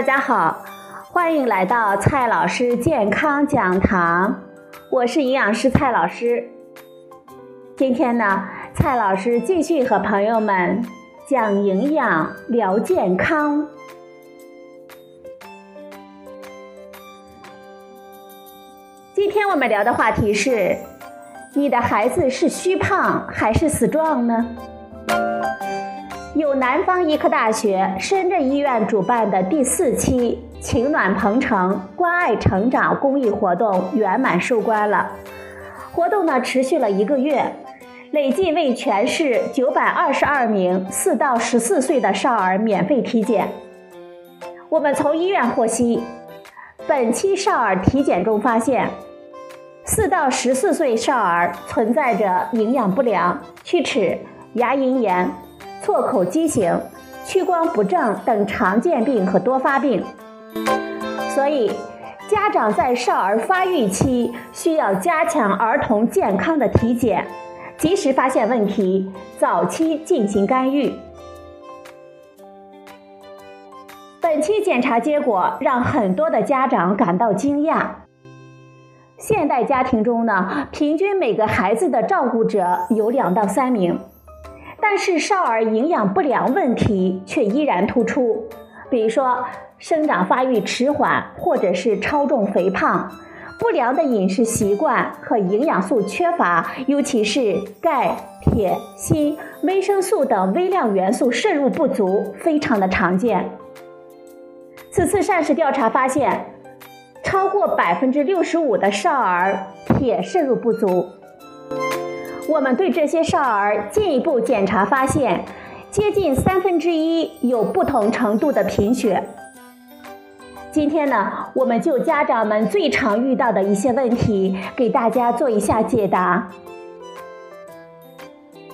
大家好，欢迎来到蔡老师健康讲堂，我是营养师蔡老师。今天呢，蔡老师继续和朋友们讲营养、聊健康。今天我们聊的话题是：你的孩子是虚胖还是死壮呢？由南方医科大学深圳医院主办的第四期“情暖鹏城，关爱成长”公益活动圆满收官了。活动呢持续了一个月，累计为全市九百二十二名四到十四岁的少儿免费体检。我们从医院获悉，本期少儿体检中发现，四到十四岁少儿存在着营养不良、龋齿、牙龈炎。错口畸形、屈光不正等常见病和多发病，所以家长在少儿发育期需要加强儿童健康的体检，及时发现问题，早期进行干预。本期检查结果让很多的家长感到惊讶。现代家庭中呢，平均每个孩子的照顾者有两到三名。但是少儿营养不良问题却依然突出，比如说生长发育迟缓，或者是超重肥胖，不良的饮食习惯和营养素缺乏，尤其是钙、铁、锌、维生素等微量元素摄入不足，非常的常见。此次膳食调查发现，超过百分之六十五的少儿铁摄入不足。我们对这些少儿进一步检查，发现接近三分之一有不同程度的贫血。今天呢，我们就家长们最常遇到的一些问题，给大家做一下解答。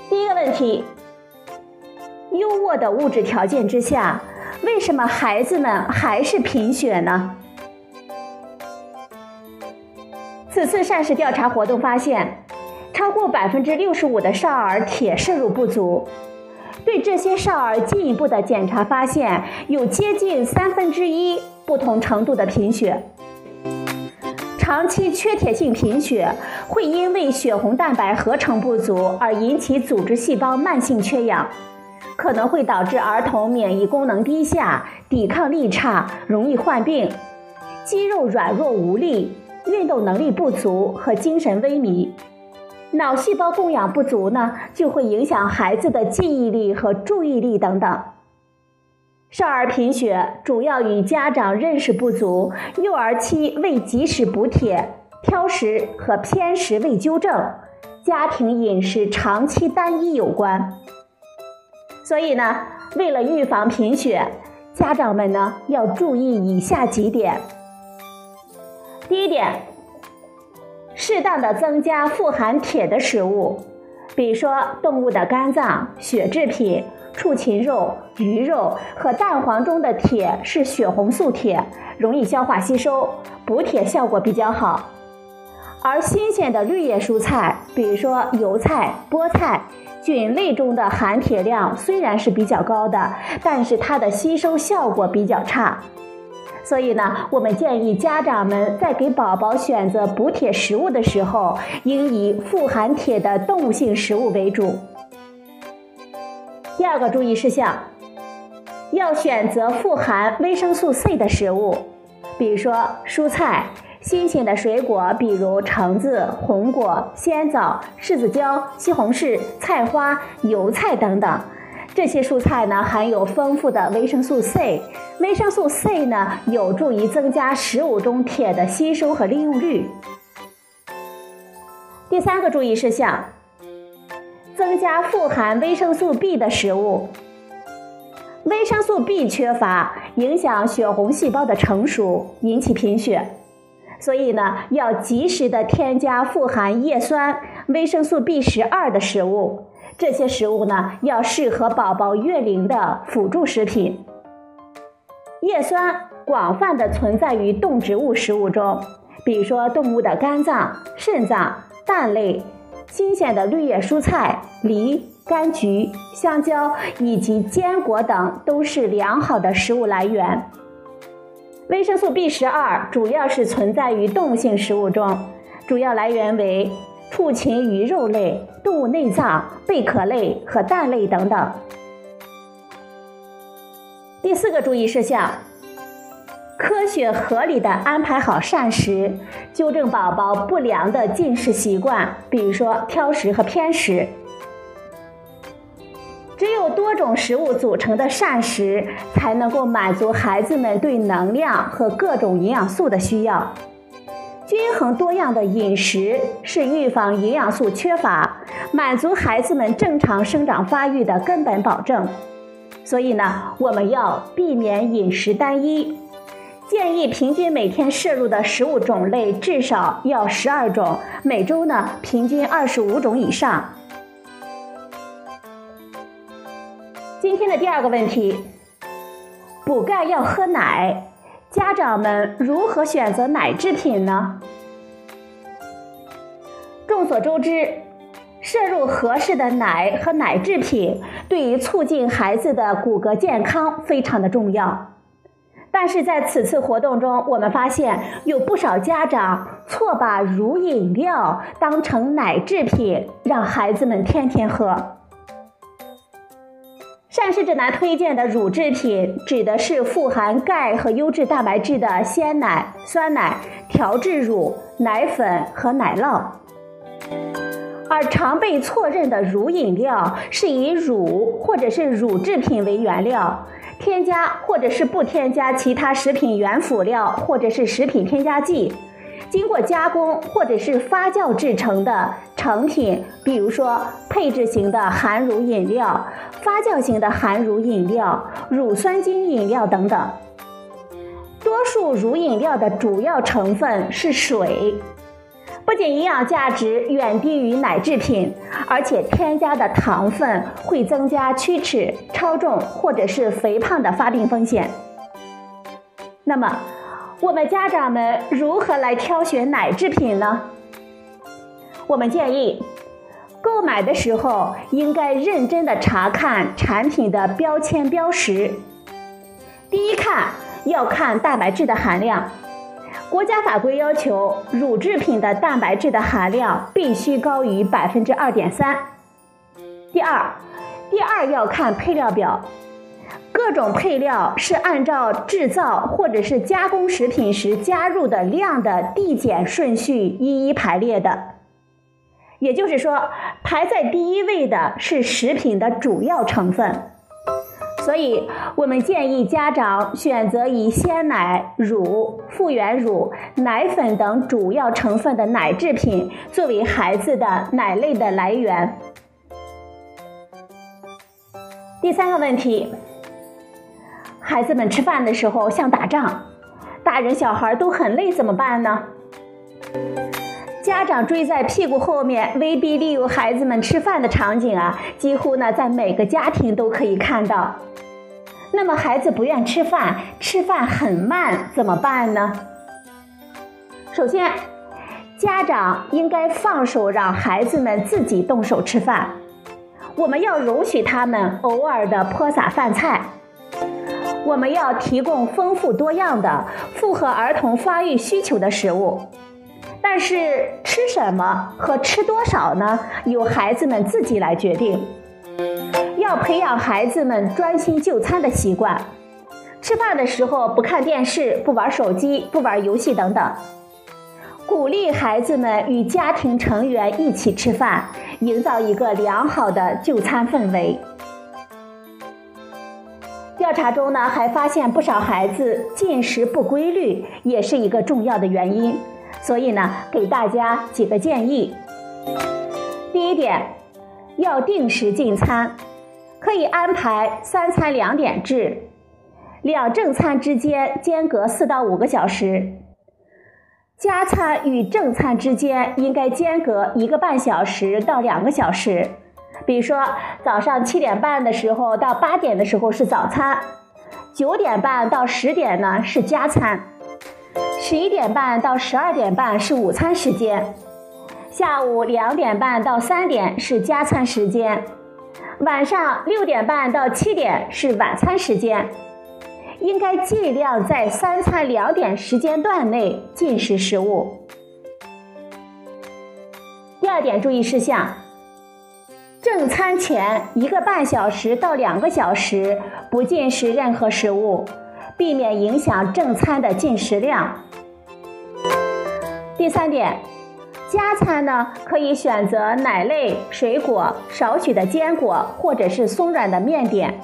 第一个问题：优渥的物质条件之下，为什么孩子们还是贫血呢？此次膳食调查活动发现。超过百分之六十五的少儿铁摄入不足，对这些少儿进一步的检查发现，有接近三分之一不同程度的贫血。长期缺铁性贫血会因为血红蛋白合成不足而引起组织细胞慢性缺氧，可能会导致儿童免疫功能低下、抵抗力差，容易患病，肌肉软弱无力、运动能力不足和精神萎靡。脑细胞供氧不足呢，就会影响孩子的记忆力和注意力等等。少儿贫血主要与家长认识不足、幼儿期未及时补铁、挑食和偏食未纠正、家庭饮食长期单一有关。所以呢，为了预防贫血，家长们呢要注意以下几点。第一点。适当的增加富含铁的食物，比如说动物的肝脏、血制品、畜禽肉、鱼肉和蛋黄中的铁是血红素铁，容易消化吸收，补铁效果比较好。而新鲜的绿叶蔬菜，比如说油菜、菠菜、菌类中的含铁量虽然是比较高的，但是它的吸收效果比较差。所以呢，我们建议家长们在给宝宝选择补铁食物的时候，应以富含铁的动物性食物为主。第二个注意事项，要选择富含维生素 C 的食物，比如说蔬菜、新鲜的水果，比如橙子、红果、鲜枣、柿子椒、西红柿、菜花、油菜等等。这些蔬菜呢，含有丰富的维生素 C。维生素 C 呢，有助于增加食物中铁的吸收和利用率。第三个注意事项，增加富含维生素 B 的食物。维生素 B 缺乏，影响血红细胞的成熟，引起贫血。所以呢，要及时的添加富含叶酸、维生素 B 十二的食物。这些食物呢，要适合宝宝月龄的辅助食品。叶酸广泛的存在于动植物食物中，比如说动物的肝脏、肾脏、蛋类、新鲜的绿叶蔬菜、梨、柑橘、香蕉以及坚果等都是良好的食物来源。维生素 B 十二主要是存在于动物性食物中，主要来源为畜禽鱼肉类、动物内脏、贝壳类和蛋类等等。第四个注意事项：科学合理的安排好膳食，纠正宝宝不良的进食习惯，比如说挑食和偏食。只有多种食物组成的膳食，才能够满足孩子们对能量和各种营养素的需要。均衡多样的饮食是预防营养素缺乏、满足孩子们正常生长发育的根本保证。所以呢，我们要避免饮食单一，建议平均每天摄入的食物种类至少要十二种，每周呢平均二十五种以上。今天的第二个问题，补钙要喝奶，家长们如何选择奶制品呢？众所周知，摄入合适的奶和奶制品，对于促进孩子的骨骼健康非常的重要。但是在此次活动中，我们发现有不少家长错把乳饮料当成奶制品，让孩子们天天喝。膳食指南推荐的乳制品指的是富含钙和优质蛋白质的鲜奶、酸奶、调制乳、奶粉和奶酪，而常被错认的乳饮料是以乳或者是乳制品为原料，添加或者是不添加其他食品原辅料或者是食品添加剂。经过加工或者是发酵制成的成品，比如说配置型的含乳饮料、发酵型的含乳饮料、乳酸菌饮料等等。多数乳饮料的主要成分是水，不仅营养价值远低于奶制品，而且添加的糖分会增加龋齿、超重或者是肥胖的发病风险。那么，我们家长们如何来挑选奶制品呢？我们建议，购买的时候应该认真的查看产品的标签标识。第一看要看蛋白质的含量，国家法规要求乳制品的蛋白质的含量必须高于百分之二点三。第二，第二要看配料表。各种配料是按照制造或者是加工食品时加入的量的递减顺序一一排列的，也就是说，排在第一位的是食品的主要成分。所以，我们建议家长选择以鲜奶、乳、复原乳、奶粉等主要成分的奶制品作为孩子的奶类的来源。第三个问题。孩子们吃饭的时候像打仗，大人小孩都很累，怎么办呢？家长追在屁股后面威逼利诱孩子们吃饭的场景啊，几乎呢在每个家庭都可以看到。那么孩子不愿吃饭，吃饭很慢，怎么办呢？首先，家长应该放手让孩子们自己动手吃饭，我们要容许他们偶尔的泼洒饭菜。我们要提供丰富多样的、符合儿童发育需求的食物，但是吃什么和吃多少呢？由孩子们自己来决定。要培养孩子们专心就餐的习惯，吃饭的时候不看电视、不玩手机、不玩游戏等等，鼓励孩子们与家庭成员一起吃饭，营造一个良好的就餐氛围。调查中呢，还发现不少孩子进食不规律，也是一个重要的原因。所以呢，给大家几个建议。第一点，要定时进餐，可以安排三餐两点制，两正餐之间间隔四到五个小时，加餐与正餐之间应该间隔一个半小时到两个小时。比如说，早上七点半的时候到八点的时候是早餐，九点半到十点呢是加餐，十一点半到十二点半是午餐时间，下午两点半到三点是加餐时间，晚上六点半到七点是晚餐时间，应该尽量在三餐两点时间段内进食食物。第二点注意事项：正餐前一个半小时到两个小时不进食任何食物，避免影响正餐的进食量。第三点。加餐呢，可以选择奶类、水果、少许的坚果，或者是松软的面点。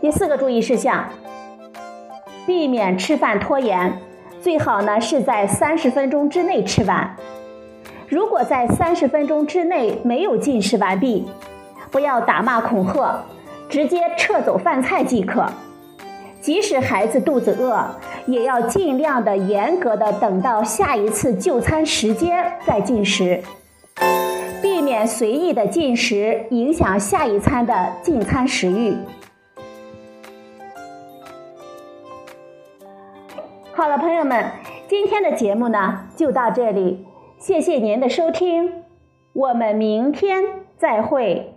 第四个注意事项：避免吃饭拖延，最好呢是在三十分钟之内吃完。如果在三十分钟之内没有进食完毕，不要打骂恐吓，直接撤走饭菜即可。即使孩子肚子饿，也要尽量的严格的等到下一次就餐时间再进食，避免随意的进食影响下一餐的进餐食欲。好了，朋友们，今天的节目呢就到这里，谢谢您的收听，我们明天再会。